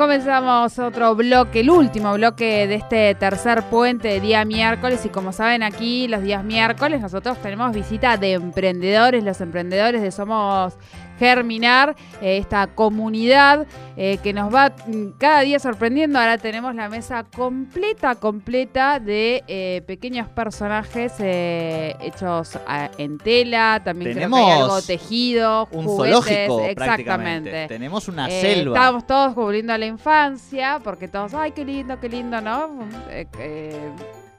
comenzamos otro bloque, el último bloque de este tercer puente de día miércoles. Y como saben, aquí los días miércoles nosotros tenemos visita de emprendedores, los emprendedores de Somos germinar eh, esta comunidad eh, que nos va mm, cada día sorprendiendo. Ahora tenemos la mesa completa, completa de eh, pequeños personajes hechos en tela, también tenemos creo que algo tejido, un juguetes, zoológico exactamente. Tenemos una selva. Estábamos todos cubriendo a la infancia porque todos, ay, qué lindo, qué lindo, ¿no?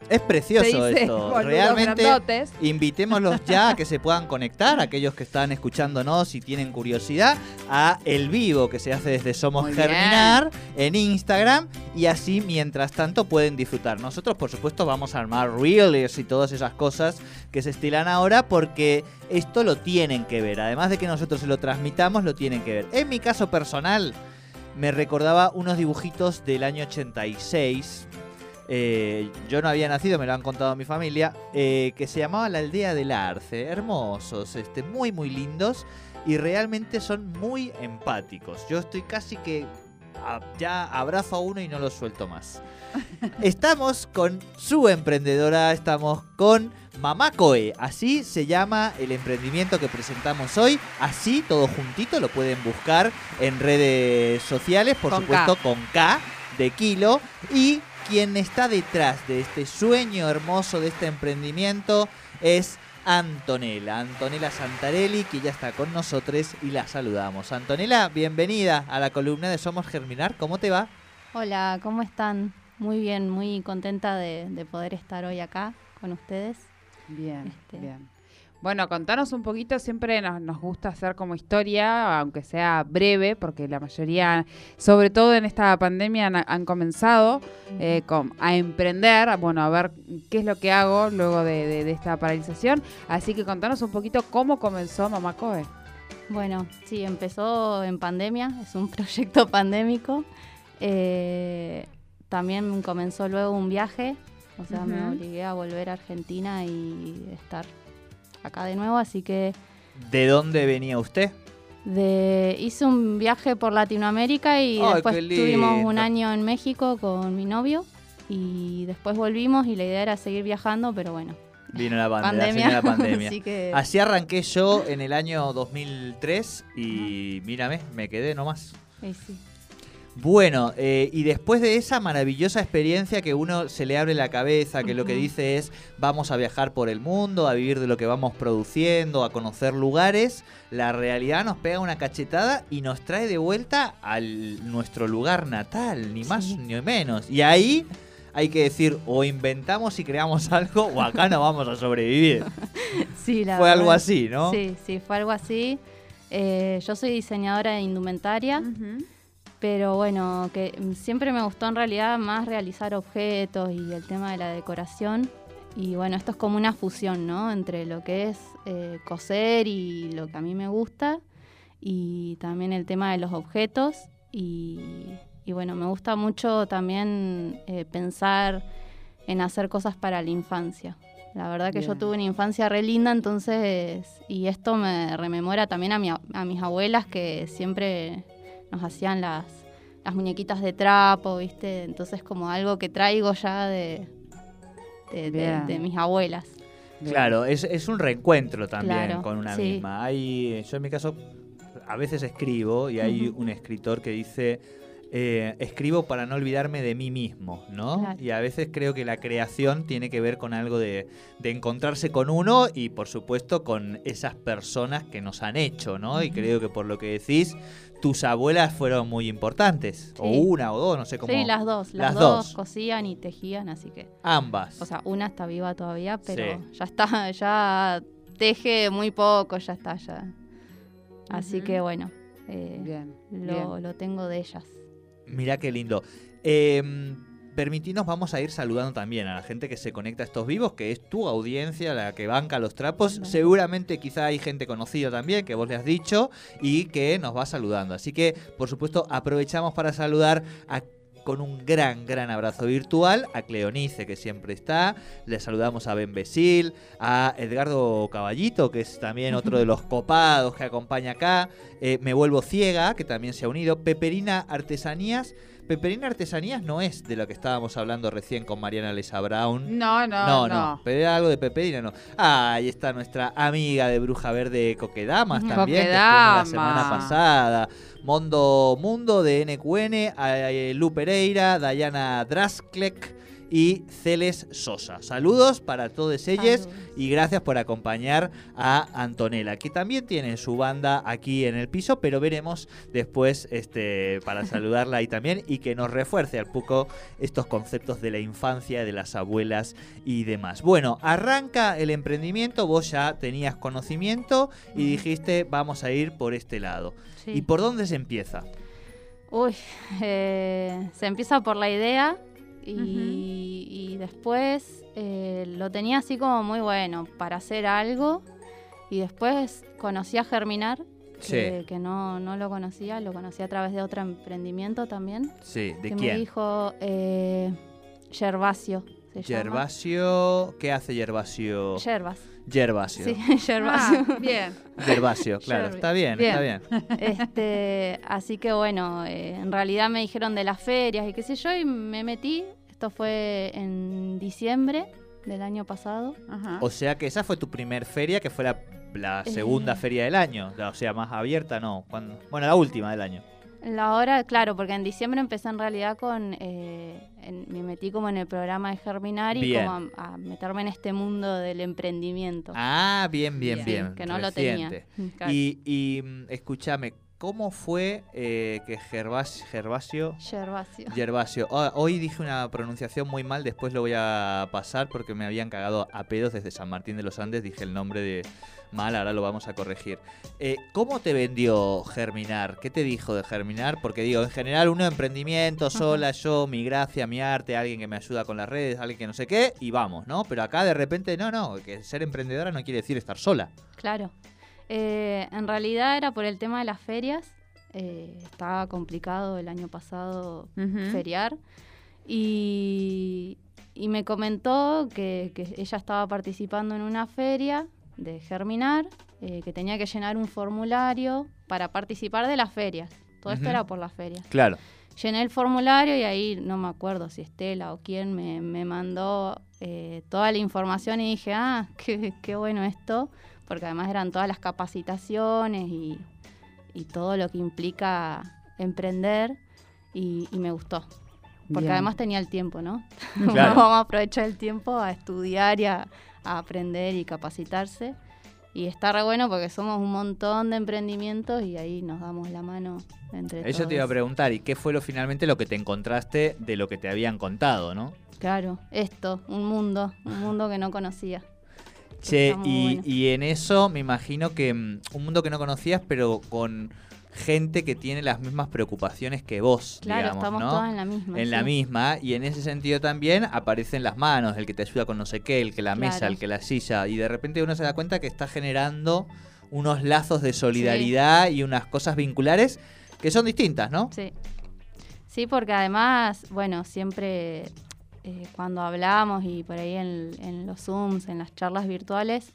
Es precioso esto. Realmente invitémoslos ya a que se puedan conectar, aquellos que están escuchándonos y tienen curiosidad, a el vivo que se hace desde Somos Germinar en Instagram y así mientras tanto pueden disfrutar. Nosotros por supuesto vamos a armar reels y todas esas cosas que se estilan ahora porque esto lo tienen que ver. Además de que nosotros se lo transmitamos, lo tienen que ver. En mi caso personal me recordaba unos dibujitos del año 86 eh, yo no había nacido, me lo han contado mi familia, eh, que se llamaba La Aldea del Arce. Hermosos, este, muy, muy lindos y realmente son muy empáticos. Yo estoy casi que ya abrazo a uno y no lo suelto más. Estamos con su emprendedora, estamos con Mamá Coe, así se llama el emprendimiento que presentamos hoy, así todo juntito lo pueden buscar en redes sociales, por supuesto con K de kilo y quien está detrás de este sueño hermoso, de este emprendimiento, es Antonella, Antonella Santarelli, que ya está con nosotros y la saludamos. Antonella, bienvenida a la columna de Somos Germinar, ¿cómo te va? Hola, ¿cómo están? Muy bien, muy contenta de, poder estar hoy acá con ustedes. Bien, este, bien. Bueno, contanos un poquito, siempre nos, gusta hacer como historia, aunque sea breve, porque la mayoría, sobre todo en esta pandemia, han, comenzado eh, a emprender, bueno, a ver qué es lo que hago luego de, esta paralización. Así que contanos un poquito cómo comenzó Mamá Coe. Bueno, sí, empezó en pandemia, es un proyecto pandémico. Eh, también comenzó luego un viaje, o sea, me obligué a volver a Argentina y estar acá de nuevo, así que... ¿De dónde venía usted? De, hice un viaje por Latinoamérica y después tuvimos un año en México con mi novio y después volvimos y la idea era seguir viajando, pero bueno. Vino la pandemia. pandemia. Así, arranqué yo en el año 2003 y mírame, me quedé nomás. Sí, sí. Bueno, eh, y después de esa maravillosa experiencia que uno se le abre la cabeza, que lo que dice es vamos a viajar por el mundo, a vivir de lo que vamos produciendo, a conocer lugares, la realidad nos pega una cachetada y nos trae de vuelta a nuestro lugar natal, ni más ni menos. Y ahí hay que decir o inventamos y creamos algo o acá no vamos a sobrevivir. Sí, la Fue algo así, ¿no? Sí, sí, fue algo así. Eh, yo soy diseñadora de indumentaria pero bueno, que siempre me gustó en realidad más realizar objetos y el tema de la decoración. Y bueno, esto es como una fusión, ¿no? Entre lo que es eh, coser y lo que a mí me gusta, y también el tema de los objetos. Y, bueno, me gusta mucho también eh, pensar en hacer cosas para la infancia. La verdad que yo tuve una infancia re linda, entonces, y esto me rememora también a, a mis abuelas que siempre nos hacían las, las muñequitas de trapo, ¿viste? Entonces como algo que traigo ya de, de, mis abuelas. Claro, es, es, un reencuentro también con una misma. Hay, yo en mi caso a veces escribo y hay un escritor que dice eh, escribo para no olvidarme de mí mismo, ¿no? Y a veces creo que la creación tiene que ver con algo de, encontrarse con uno y por supuesto con esas personas que nos han hecho, ¿no? Y creo que por lo que decís, tus abuelas fueron muy importantes, o una o dos, no sé cómo. Sí, las dos, las, dos, cosían y tejían, así que. Ambas. O sea, una está viva todavía, pero ya está, ya teje muy poco, ya está, ya. Así que bueno, eh, lo, lo tengo de ellas. Mira qué lindo. Eh, permitinos, vamos a ir saludando también a la gente que se conecta a estos vivos, que es tu audiencia, la que banca los trapos. Seguramente quizá hay gente conocida también, que vos le has dicho, y que nos va saludando. Así que, por supuesto, aprovechamos para saludar a con un gran, gran abrazo virtual a Cleonice, que siempre está. Le saludamos a Ben Besil, a Edgardo Caballito, que es también otro de los copados que acompaña acá. Eh, Me Vuelvo Ciega, que también se ha unido. Peperina Artesanías. Peperina Artesanías no es de lo que estábamos hablando recién con Mariana Lesa Brown. No, no, no. No, pero era algo de Peperina, no. Ah, ahí está nuestra amiga de Bruja Verde Coquedamas también, que la semana pasada. Mondo Mundo de NQN, Lu Pereira, Dayana Drasklek y Celes Sosa. Saludos para todos ellos y gracias por acompañar a Antonella, que también tiene su banda aquí en el piso, pero veremos después este, para saludarla ahí también y que nos refuerce al poco estos conceptos de la infancia, de las abuelas y demás. Bueno, arranca el emprendimiento, vos ya tenías conocimiento y dijiste vamos a ir por este lado. ¿Y por dónde se empieza? Uy, eh, se empieza por la idea y, después eh, lo tenía así como muy bueno para hacer algo. Y después conocí a Germinar, que, no, no, lo conocía, lo conocí a través de otro emprendimiento también. Sí, ¿de que quién? Me dijo eh, Gervasio. Gervasio, ¿qué hace Gervasio? Gervas. Gervasio. Sí, Gervasio. Ah, bien. Gervasio, claro. Está bien, está bien. Este, así que bueno, eh, en realidad me dijeron de las ferias y qué sé yo, y me metí. Esto fue en diciembre del año pasado. O sea que esa fue tu primer feria, que fue la, segunda eh. feria del año. O sea, más abierta, no. bueno, la última del año. La hora, claro, porque en diciembre empecé en realidad con. Eh, me metí como en el programa de Germinar y como a, meterme en este mundo del emprendimiento. Ah, bien, bien, bien. que no lo tenía. Y, y mm, escúchame, ¿Cómo fue eh, que Gervasio... Gervasio. Gervasio. Ah, hoy dije una pronunciación muy mal, después lo voy a pasar porque me habían cagado a pedos desde San Martín de los Andes, dije el nombre de mal, ahora lo vamos a corregir. Eh, ¿Cómo te vendió Germinar? ¿Qué te dijo de Germinar? Porque digo, en general uno emprendimiento, sola, yo, mi gracia, mi arte, alguien que me ayuda con las redes, alguien que no sé qué, y vamos, ¿no? Pero acá de repente, no, no, que ser emprendedora no quiere decir estar sola. Claro. Eh, en realidad era por el tema de las ferias. Eh, estaba complicado el año pasado feriar. Y, me comentó que, ella estaba participando en una feria de Germinar, eh, que tenía que llenar un formulario para participar de las ferias. Todo esto era por las ferias. Claro. Llené el formulario y ahí no me acuerdo si Estela o quién me, mandó toda la información y dije, ah, qué, qué bueno esto porque además eran todas las capacitaciones y, todo lo que implica emprender y, me gustó. Porque además tenía el tiempo, ¿no? Vamos a aprovechar el tiempo a estudiar y a, aprender y capacitarse. Y está re bueno porque somos un montón de emprendimientos y ahí nos damos la mano entre Eso te iba a preguntar, ¿y qué fue lo finalmente lo que te encontraste de lo que te habían contado, no? Claro, esto, un mundo, un mundo que no conocía. Che, y, en eso me imagino que mm, un mundo que no conocías, pero con gente que tiene las mismas preocupaciones que vos, claro, digamos, estamos ¿no? en la misma. En la misma, y en ese sentido también aparecen las manos, el que te ayuda con no sé qué, el que la mesa, el que la silla, y de repente uno se da cuenta que está generando unos lazos de solidaridad y unas cosas vinculares que son distintas, ¿no? Sí. Sí, porque además, bueno, siempre eh, cuando hablamos y por ahí en, los Zooms, en las charlas virtuales,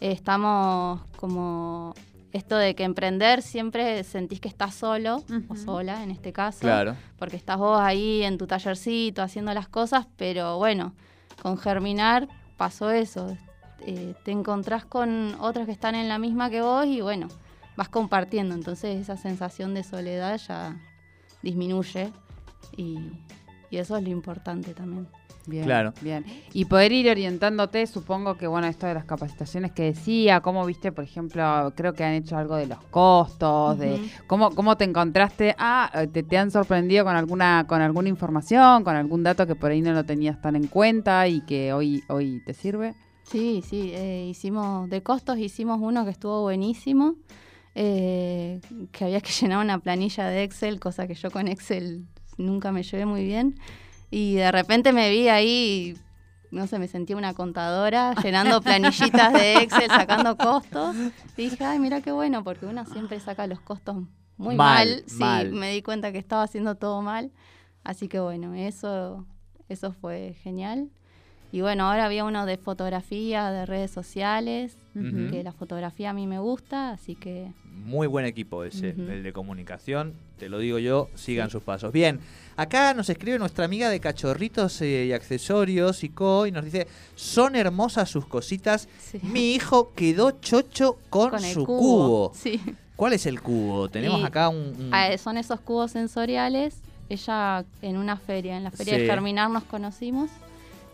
eh, estamos como esto de que emprender siempre sentís que estás solo o sola en este caso, claro. porque estás vos ahí en tu tallercito haciendo las cosas, pero bueno, con Germinar pasó eso, eh, te encontrás con otros que están en la misma que vos y bueno, vas compartiendo, entonces esa sensación de soledad ya disminuye y, y eso es lo importante también. Bien, claro. bien. Y poder ir orientándote, supongo que, bueno, esto de las capacitaciones que decía, cómo viste, por ejemplo, creo que han hecho algo de los costos, de cómo, cómo te encontraste, ah, te, te, han sorprendido con alguna, con alguna información, con algún dato que por ahí no lo tenías tan en cuenta y que hoy, hoy te sirve. Sí, sí, eh, hicimos, de costos hicimos uno que estuvo buenísimo, eh, que había que llenar una planilla de Excel, cosa que yo con Excel nunca me llevé muy bien. Y de repente me vi ahí, no sé, me sentí una contadora llenando planillitas de Excel, sacando costos. Y dije, ay, mira qué bueno, porque uno siempre saca los costos muy mal. Sí, me di cuenta que estaba haciendo todo mal. Así que bueno, eso, eso fue genial. Y bueno, ahora había uno de fotografía, de redes sociales, que la fotografía a mí me gusta, así que... Muy buen equipo ese, el de comunicación, te lo digo yo, sigan sus pasos. Bien, acá nos escribe nuestra amiga de cachorritos eh, y accesorios y co, y nos dice, son hermosas sus cositas, mi hijo quedó chocho con, su cubo. ¿Cuál es el cubo? Tenemos acá un... Son esos cubos sensoriales. Ella en una feria, en la feria de Germinar nos conocimos.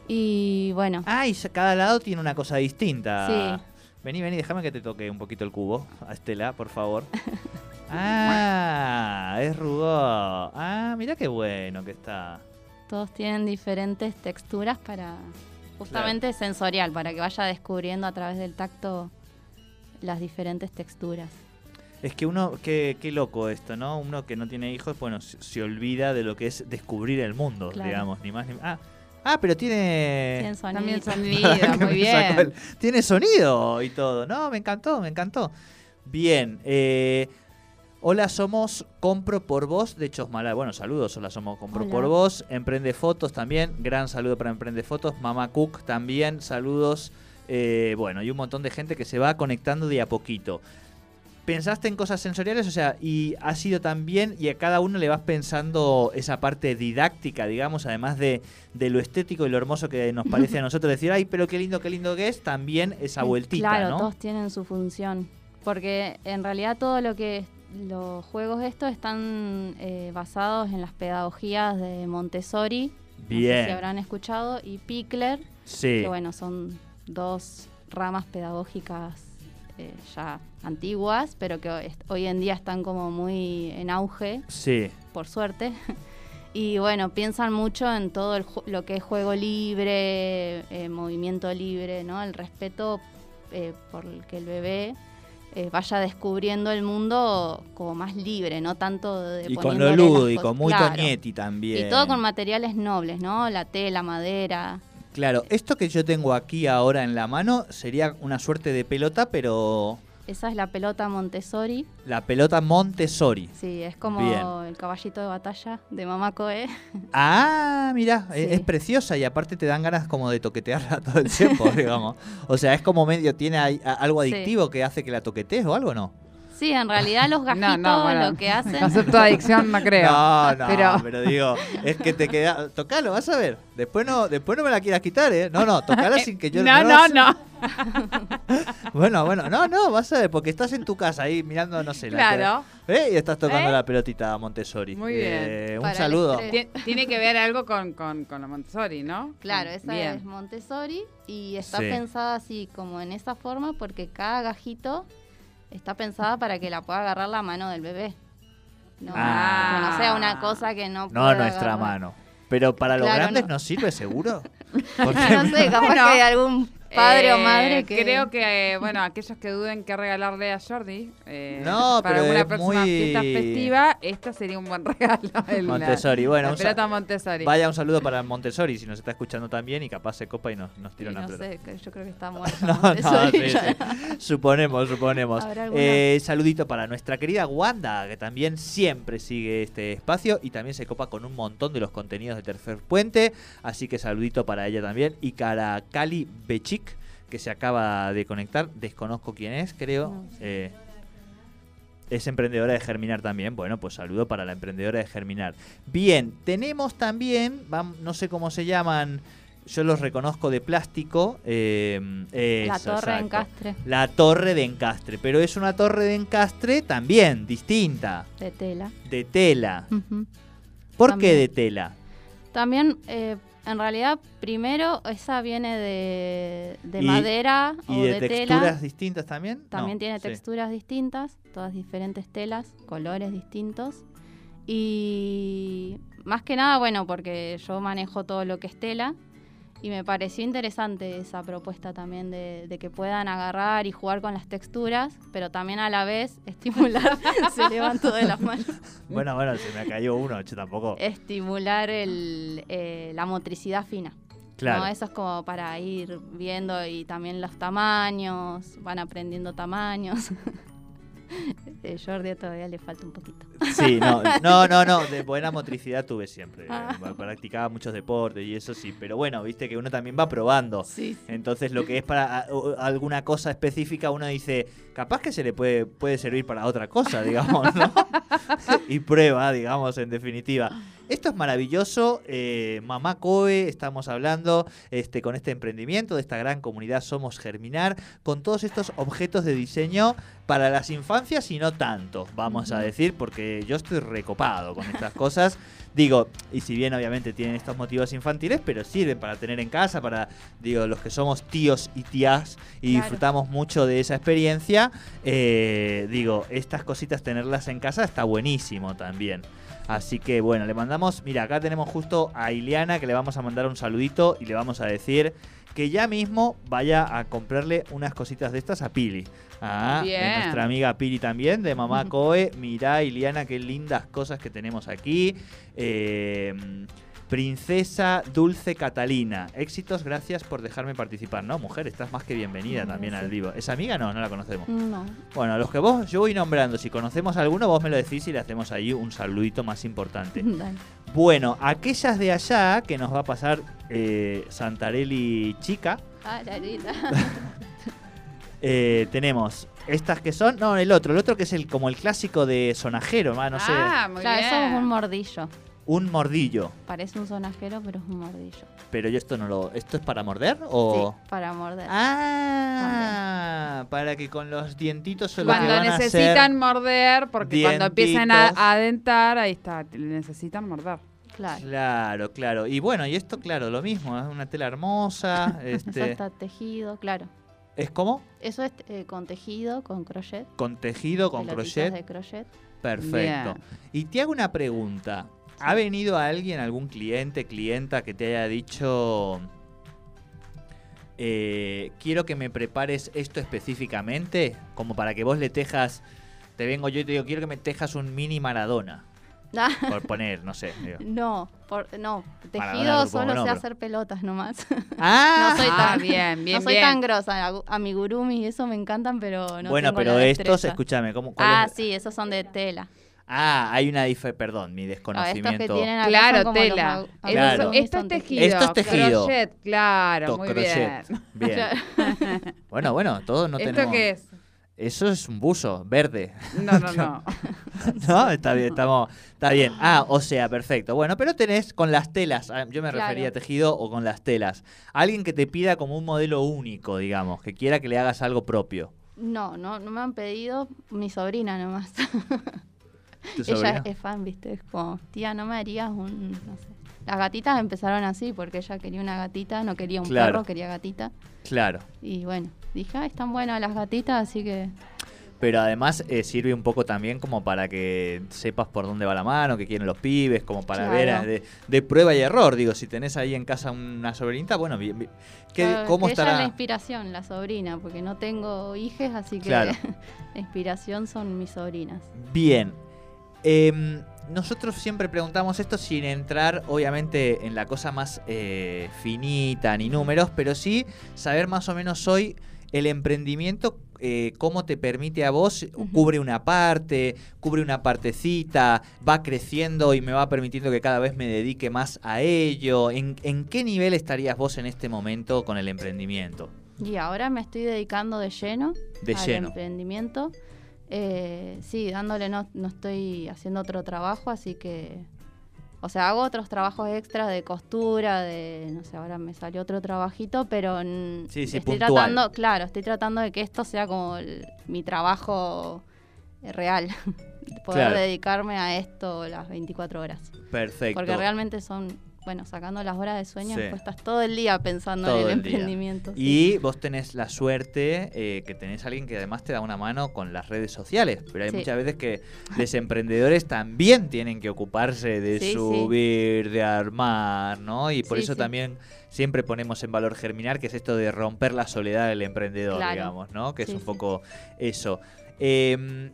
Y bueno. Ah, y cada lado tiene una cosa distinta. Sí. Vení, vení, déjame que te toque un poquito el cubo, a Estela, por favor. ah, es rudo. Ah, mira qué bueno que está. Todos tienen diferentes texturas para, justamente sensorial, para que vaya descubriendo a través del tacto las diferentes texturas. Es que uno, qué, qué loco esto, ¿no? Uno que no tiene hijos, bueno, se, olvida de lo que es descubrir el mundo, digamos, ni más ni más. Ah, Ah, pero tiene. Tiene sonido. También sonido, muy bien. Tiene sonido y todo. No, me encantó, me encantó. Bien. Eh, hola, somos Compro por Vos de Chosmalal. Bueno, saludos. Hola, somos Compro por Vos. Emprende Fotos también. Gran saludo para Emprende Fotos. Mama Cook también. Saludos. Eh, bueno, y un montón de gente que se va conectando de a poquito pensaste en cosas sensoriales, o sea, y ha sido también, y a cada uno le vas pensando esa parte didáctica, digamos, además de, lo estético y lo hermoso que nos parece a nosotros decir, ay, pero qué lindo, qué lindo que es, también esa vueltita, claro, todos tienen su función, porque en realidad todo lo que los juegos estos están eh, basados en las pedagogías de Montessori, Bien. No sé si habrán escuchado, y Pickler, sí. que bueno, son dos ramas pedagógicas eh, ya antiguas, pero que hoy en día están como muy en auge. Sí. Por suerte. Y bueno, piensan mucho en todo lo que es juego libre, eh, movimiento libre, ¿no? El respeto eh, por el que el bebé vaya descubriendo el mundo como más libre, no tanto de Y con lo lúdico, muy también. Y todo con materiales nobles, ¿no? La tela, madera. Claro, esto que yo tengo aquí ahora en la mano sería una suerte de pelota, pero... Esa es la pelota Montessori. La pelota Montessori. Sí, es como el caballito de batalla de Mamá Coe. Ah, mira, es, preciosa y aparte te dan ganas como de toquetearla todo el tiempo, digamos. O sea, es como medio, tiene algo adictivo que hace que la toquetees o algo, ¿no? Sí, en realidad los gajitos lo que hacen. Concepto de adicción no creo. No, no, pero... digo, es que te queda. Tocalo, vas a ver. Después no, después no me la quieras quitar, ¿eh? No, no, tocala sin que yo. No, no, no. bueno, bueno, no, no, vas a ver, porque estás en tu casa ahí mirando, no sé. Claro. ¿eh? Y estás tocando ¿Eh? la pelotita Montessori. Muy bien. Eh, un saludo. Tiene que ver algo con, con, con la Montessori, ¿no? Claro, esa es Montessori y está pensada así como en esa forma porque cada gajito está pensada para que la pueda agarrar la mano del bebé. No, ah. que no sea una cosa que no No nuestra mano. Pero para los grandes no. sirve seguro. Porque... no sé, capaz que hay algún padre o eh, madre que... Creo que, bueno, aquellos que duden qué regalarle a Jordi eh, no, para alguna próxima fiesta festiva, esta sería un buen regalo. Montessori, bueno. La Montessori. Vaya un saludo para Montessori si nos está escuchando también y capaz se copa y nos, nos tira una no sé, yo creo que está muerta no, no, sí, Suponemos, suponemos. Eh, saludito para nuestra querida Wanda, que también siempre sigue este espacio y también se copa con un montón de los contenidos de Tercer Puente. Así que saludito para ella también. Y cara Cali Bechik que se acaba de conectar. Desconozco quién es, creo. Eh, es emprendedora de Germinar también. Bueno, pues saludo para la emprendedora de Germinar. Bien, tenemos también, no sé cómo se llaman, yo los reconozco de plástico. Eh, la torre de encastre. La torre de encastre, pero es una torre de encastre también distinta. De tela. De tela. ¿Por qué de tela? También eh, en realidad, primero, esa viene de, madera o de, de texturas distintas también? También tiene texturas distintas, todas diferentes telas, colores distintos. Y más que nada, bueno, porque yo manejo todo lo que es tela, y me pareció interesante esa propuesta también de, que puedan agarrar y jugar con las texturas, pero también a la vez estimular, se levantó de las manos. Bueno, bueno, se me cayó uno, yo tampoco. Estimular el, eh, la motricidad fina. Claro. Eso es como para ir viendo y también los tamaños, van aprendiendo tamaños. Eh, Jordi todavía le falta un poquito. Sí, no, no, no, no, de buena motricidad tuve siempre. Ah. Practicaba muchos deportes y eso sí, pero bueno, viste que uno también va probando. Sí, Entonces lo que es para alguna cosa específica uno dice, capaz que se le puede, puede servir para otra cosa, digamos, ¿no? y prueba, digamos, en definitiva. Esto es maravilloso. Eh, Mamá Coe, estamos hablando este, con este emprendimiento de esta gran comunidad Somos Germinar, con todos estos objetos de diseño para las infancias y no tanto, vamos a decir, porque yo estoy recopado con estas cosas. Digo, y si bien obviamente tienen estos motivos infantiles, pero sirven para tener en casa, para, digo, los que somos tíos y tías y disfrutamos mucho de esa experiencia, eh, digo, estas cositas tenerlas en casa está buenísimo también. Así que bueno, le mandamos, mira, acá tenemos justo a Ileana que le vamos a mandar un saludito y le vamos a decir que ya mismo vaya a comprarle unas cositas de estas a Pili. Ah, de nuestra amiga Pili también, de Mamá Coe. Mirá, Ileana, qué lindas cosas que tenemos aquí. Eh, Princesa Dulce Catalina. Éxitos, gracias por dejarme participar. No, mujer, estás más que bienvenida también al vivo. ¿Es amiga? No, no la conocemos. No. Bueno, los que vos, yo voy nombrando. Si conocemos a alguno, vos me lo decís y le hacemos ahí un saludito más importante. Bueno, aquellas de allá que nos va a pasar eh, Santarelli Chica. Ah, la eh, tenemos estas que son. No, el otro. El otro que es el como el clásico de sonajero, no sé. Ah, muy bien. Eso es un mordillo un mordillo. Parece un sonajero, pero es un mordillo. Pero yo esto no lo... ¿Esto es para morder o...? Sí, para morder. Ah, para que con los dientitos se Cuando necesitan morder, porque cuando empiezan a adentar, ahí está, necesitan morder. Claro. Claro, claro. Y bueno, y esto, claro, lo mismo, es una tela hermosa. este... Eso está tejido, claro. ¿Es como? Eso es eh, con tejido, con crochet. Con tejido, con crochet. de crochet. Perfecto. Y te hago una pregunta. ¿Ha venido alguien, algún cliente, clienta que te haya dicho, eh, quiero que me prepares esto específicamente, como para que vos le tejas, te vengo yo y te digo, quiero que me tejas un mini Maradona? por poner, no sé. No, no, tejido solo sé hacer pelotas nomás. Ah, no soy ah, tan, bien, bien, no soy tan grosa. Amigurumi y eso me encantan, pero no Bueno, pero estos, escúchame, ¿cómo? Ah, sí, esos son de tela. Ah, hay una diferencia, perdón, mi desconocimiento. claro, tela. Claro. Esto es tejido. Esto es tejido. Crochet, claro, muy bien. Bien. bueno, bueno, todo no tenemos... ¿Esto qué es? Eso es un buzo verde. No, no, no. no, está bien, estamos, está bien. Ah, o sea, perfecto. Bueno, pero tenés con las telas, ah, yo me refería a tejido o con las telas. Alguien que te pida como un modelo único, digamos, que quiera que le hagas algo propio. No, no, no me han pedido mi sobrina nomás. ella es fan, viste, es como, tía, no me harías un, no sé. Las gatitas empezaron así porque ella quería una gatita, no quería un perro, quería gatita. Claro. Y bueno, dije, ah, están buenas las gatitas, así que... Pero además eh, sirve un poco también como para que sepas por dónde va la mano, que quieren los pibes, como para ver eh, de, prueba y error. Digo, si tenés ahí en casa una sobrinita, bueno, bien, ¿cómo que estará? Ella es la inspiración, la sobrina, porque no tengo hijes, así que la inspiración son mis sobrinas. Bien, Em, nosotros siempre preguntamos esto sin entrar, obviamente, en la cosa más eh, finita ni números, pero sí saber más o menos hoy el emprendimiento, eh, cómo te permite a vos, cubre una parte, cubre una partecita, va creciendo y me va permitiendo que cada vez me dedique más a ello. ¿En, qué nivel estarías vos en este momento con el emprendimiento? Y ahora me estoy dedicando de lleno de al lleno. emprendimiento. Eh, sí, dándole no, no estoy haciendo otro trabajo, así que o sea, hago otros trabajos extras de costura, de, no sé, ahora me salió otro trabajito, pero estoy tratando, claro, estoy tratando de que esto sea como mi trabajo real, poder dedicarme a esto las 24 horas. Perfecto. Porque realmente son bueno, sacando las horas de sueño, pues estás todo el día pensando en el, emprendimiento. Y vos tenés la suerte eh, que tenés alguien que además te da una mano con las redes sociales, pero hay muchas veces que los emprendedores también tienen que ocuparse de subir, de armar, ¿no? Y por eso también siempre ponemos en valor germinar, que es esto de romper la soledad del emprendedor, digamos, ¿no? Que es un poco eso. Eh,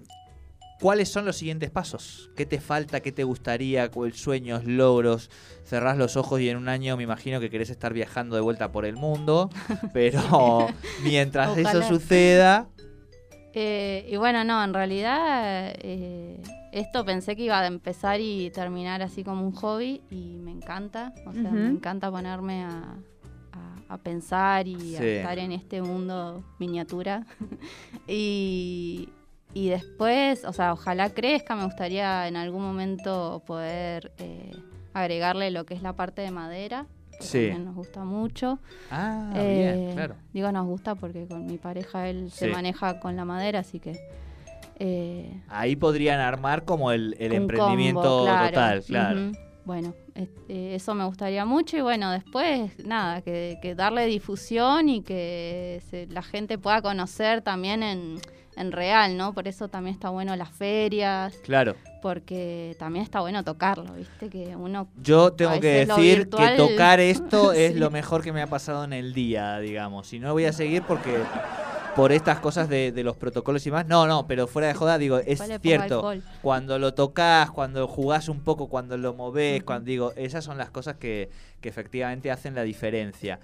¿Cuáles son los siguientes pasos? ¿Qué te falta? ¿Qué te gustaría? ¿Sueños, logros? Cerrás los ojos y en un año me imagino que querés estar viajando de vuelta por el mundo, pero mientras eso suceda, Eh, y bueno, no, en realidad eh, esto pensé que iba a empezar y terminar así como un hobby y me encanta, o sea, me encanta ponerme a, pensar y a estar en este mundo miniatura. y, y después, o sea, ojalá crezca, me gustaría en algún momento poder eh, agregarle lo que es la parte de madera. Que También nos gusta mucho. Ah, bien, eh, claro. Digo nos gusta porque con mi pareja él se maneja con la madera, así que... Eh, Ahí podrían armar como el, emprendimiento total, claro. Bueno, este, eso me gustaría mucho y bueno, después nada, que, darle difusión y que la gente pueda conocer también en en real, ¿no? Por eso también está bueno las ferias. Claro. Porque también está bueno tocarlo, ¿viste? Que uno. Yo tengo que decir que tocar esto es lo mejor que me ha pasado en el día, digamos. Y no voy a seguir porque. Por estas cosas de, los protocolos y más. No, no, pero fuera de joda, digo, es cierto. Cuando lo tocas, cuando jugás un poco, cuando lo movés, cuando digo, esas son las cosas que, que efectivamente hacen la diferencia.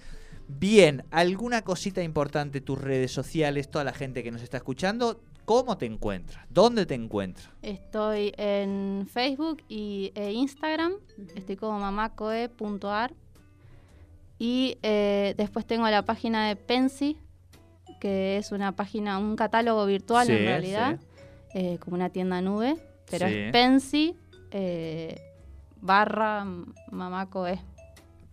Bien, ¿alguna cosita importante tus redes sociales, toda la gente que nos está escuchando? ¿Cómo te encuentras? ¿Dónde te encuentras? Estoy en Facebook y, e Instagram. Estoy como mamacoe.ar. Y eh, después tengo la página de Pensi, que es una página, un catálogo virtual en realidad, eh, como una tienda nube. Pero es Pensi eh, barra mamacoe.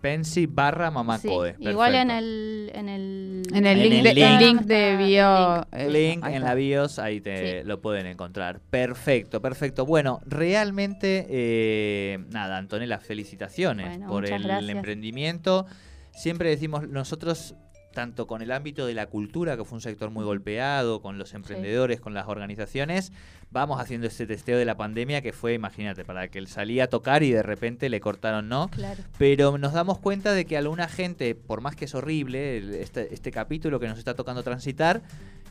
Pensi barra Mamacoe. igual en el, en el, en el, link, de, link, de bio. Link, en la bios, ahí te lo pueden encontrar. Perfecto, perfecto. Bueno, realmente, eh, nada, Antonella, felicitaciones por el emprendimiento. Siempre decimos, nosotros tanto con el ámbito de la cultura, que fue un sector muy golpeado, con los emprendedores, con las organizaciones, vamos haciendo este testeo de la pandemia que fue, imagínate, para que él salía a tocar y de repente le cortaron no. Claro. Pero nos damos cuenta de que alguna gente, por más que es horrible este, este capítulo que nos está tocando transitar,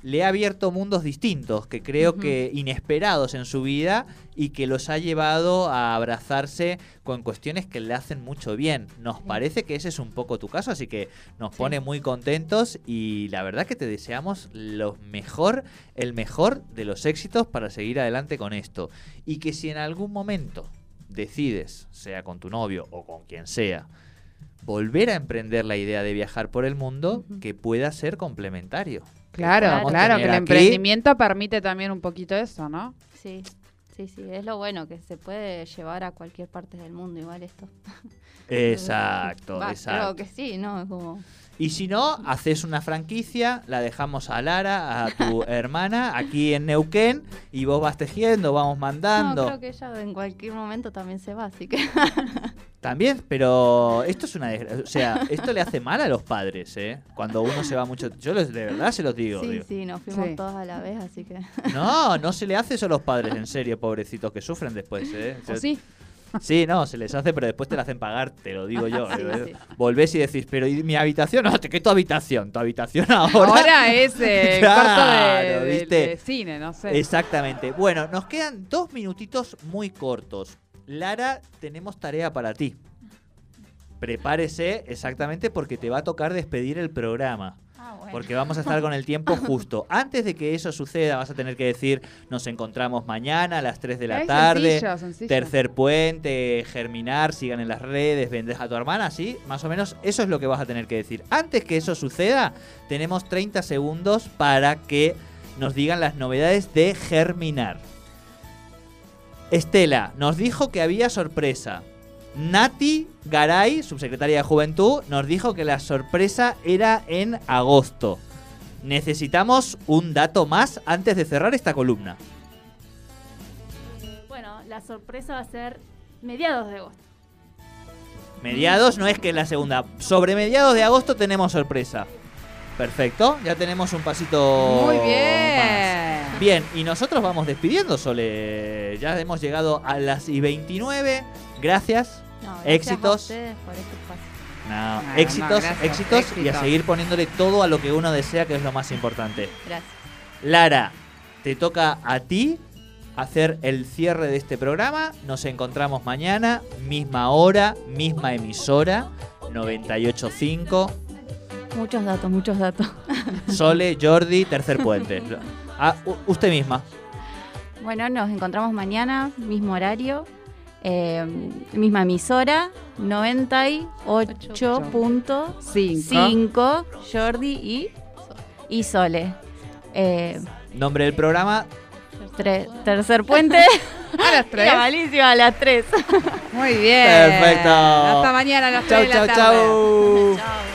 le ha abierto mundos distintos, que creo que inesperados en su vida y que los ha llevado a abrazarse con cuestiones que le hacen mucho bien. Nos parece que ese es un poco tu caso, así que nos pone muy contentos y la verdad que te deseamos lo mejor, el mejor de los éxitos para seguir adelante con esto. Y que si en algún momento decides, sea con tu novio o con quien sea, volver a emprender la idea de viajar por el mundo, que pueda ser complementario. Claro, claro, que el emprendimiento permite también un poquito eso, ¿no? Sí, sí, sí, es lo bueno, que se puede llevar a cualquier parte del mundo igual esto. Exacto, exacto. Creo que sí, ¿no? Como... Y si no, haces una franquicia, la dejamos a Lara, a tu hermana, aquí en Neuquén, y vos vas tejiendo, vamos mandando. No, creo que ella en cualquier momento también se va, así que... También, pero esto es una O sea, esto le hace mal a los padres, ¿eh? Cuando uno se va mucho. Yo de verdad se los digo. Sí, sí, nos fuimos todos a la vez, así que. No, no se le hace eso a los padres, en serio, pobrecitos, que sufren después, ¿eh? sí? Sí, no, se les hace, pero después te la hacen pagar, te lo digo yo. Volvés y decís, pero ¿y mi habitación? No, ¿qué tu habitación? Tu habitación ahora. Ahora es el corto de, cine, no sé. Exactamente. Bueno, nos quedan dos minutitos muy cortos. Lara, tenemos tarea para ti. Prepárese exactamente porque te va a tocar despedir el programa. Porque vamos a estar con el tiempo justo. Antes de que eso suceda, vas a tener que decir, nos encontramos mañana a las 3 de la tarde. Tercer puente, germinar, sigan en las redes, vendes a tu hermana, ¿sí? Más o menos eso es lo que vas a tener que decir. Antes que eso suceda, tenemos 30 segundos para que nos digan las novedades de germinar. Estela, nos dijo que había sorpresa. Nati Garay, subsecretaria de Juventud, nos dijo que la sorpresa era en agosto. Necesitamos un dato más antes de cerrar esta columna. Bueno, la sorpresa va a ser mediados de agosto. Mediados no es que la segunda. Sobre mediados de agosto tenemos sorpresa. Perfecto, ya tenemos un pasito. Muy bien. Bien, y nosotros vamos despidiendo, Sole. Ya hemos llegado a las y 29. Gracias. éxitos. éxitos, éxitos y a seguir poniéndole todo a lo que uno desea, que es lo más importante. Gracias. Lara, te toca a ti hacer el cierre de este programa. Nos encontramos mañana, misma hora, misma emisora, 985. Muchos datos, muchos datos. Sole, Jordi, tercer puente. a usted misma. Bueno, nos encontramos mañana, mismo horario, eh, misma emisora, 98.5 Jordi y, y Sole. Eh, Nombre del programa. tercer puente. a las 3. Malísima, a las 3. Muy bien. Perfecto. Hasta mañana a las 3 de la tarde. Chau, chau, chau.